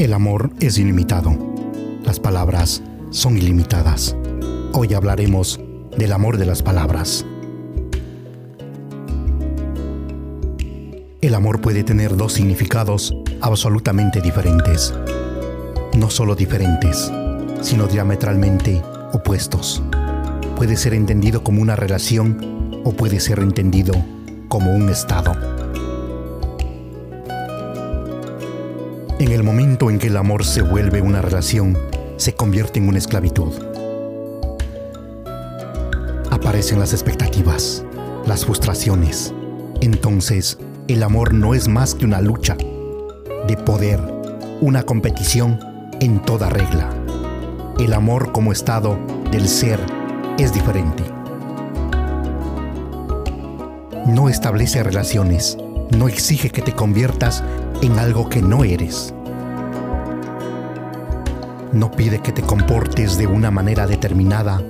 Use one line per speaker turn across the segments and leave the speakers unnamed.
El amor es ilimitado. Las palabras son ilimitadas. Hoy hablaremos del amor de las palabras. El amor puede tener dos significados absolutamente diferentes. No solo diferentes, sino diametralmente opuestos. Puede ser entendido como una relación o puede ser entendido como un estado. En el momento en que el amor se vuelve una relación, se convierte en una esclavitud. Aparecen las expectativas, las frustraciones. Entonces, el amor no es más que una lucha de poder, una competición en toda regla. El amor como estado del ser es diferente. No establece relaciones, no exige que te conviertas en algo que no eres. No pide que te comportes de una manera determinada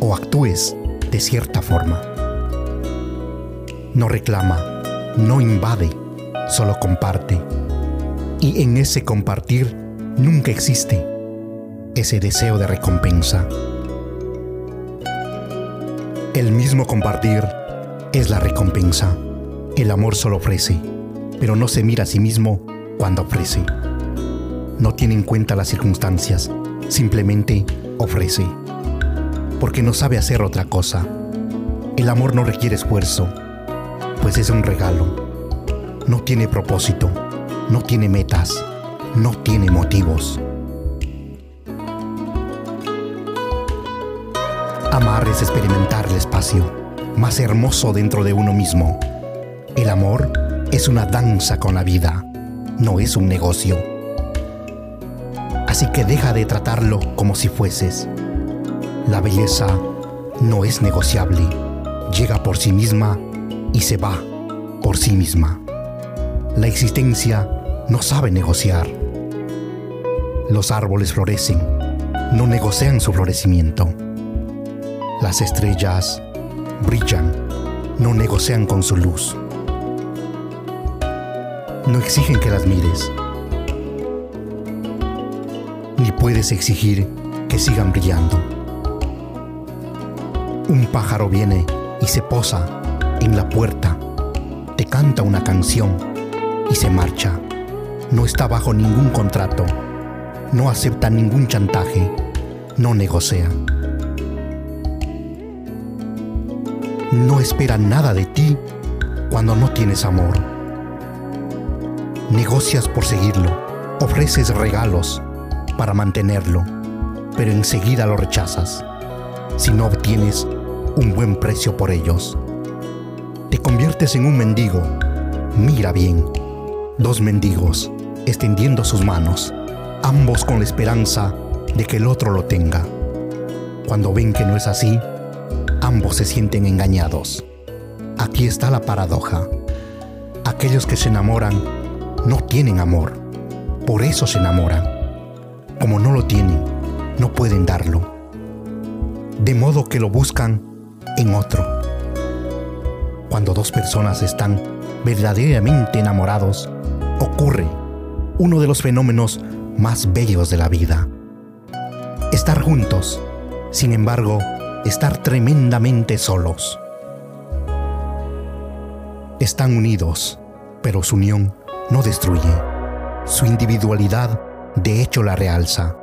o actúes de cierta forma. No reclama, no invade, solo comparte. Y en ese compartir nunca existe ese deseo de recompensa. El mismo compartir es la recompensa. El amor solo ofrece pero no se mira a sí mismo cuando ofrece. No tiene en cuenta las circunstancias, simplemente ofrece. Porque no sabe hacer otra cosa. El amor no requiere esfuerzo, pues es un regalo. No tiene propósito, no tiene metas, no tiene motivos. Amar es experimentar el espacio más hermoso dentro de uno mismo. El amor es una danza con la vida, no es un negocio. Así que deja de tratarlo como si fueses. La belleza no es negociable, llega por sí misma y se va por sí misma. La existencia no sabe negociar. Los árboles florecen, no negocian su florecimiento. Las estrellas brillan, no negocian con su luz no exigen que las mires. Ni puedes exigir que sigan brillando. Un pájaro viene y se posa en la puerta, te canta una canción y se marcha. No está bajo ningún contrato, no acepta ningún chantaje, no negocia. No espera nada de ti cuando no tienes amor negocias por seguirlo, ofreces regalos para mantenerlo, pero enseguida lo rechazas si no obtienes un buen precio por ellos. Te conviertes en un mendigo. Mira bien, dos mendigos extendiendo sus manos, ambos con la esperanza de que el otro lo tenga. Cuando ven que no es así, ambos se sienten engañados. Aquí está la paradoja. Aquellos que se enamoran no tienen amor, por eso se enamoran. Como no lo tienen, no pueden darlo. De modo que lo buscan en otro. Cuando dos personas están verdaderamente enamorados, ocurre uno de los fenómenos más bellos de la vida. Estar juntos, sin embargo, estar tremendamente solos. Están unidos, pero su unión no destruye. Su individualidad de hecho la realza.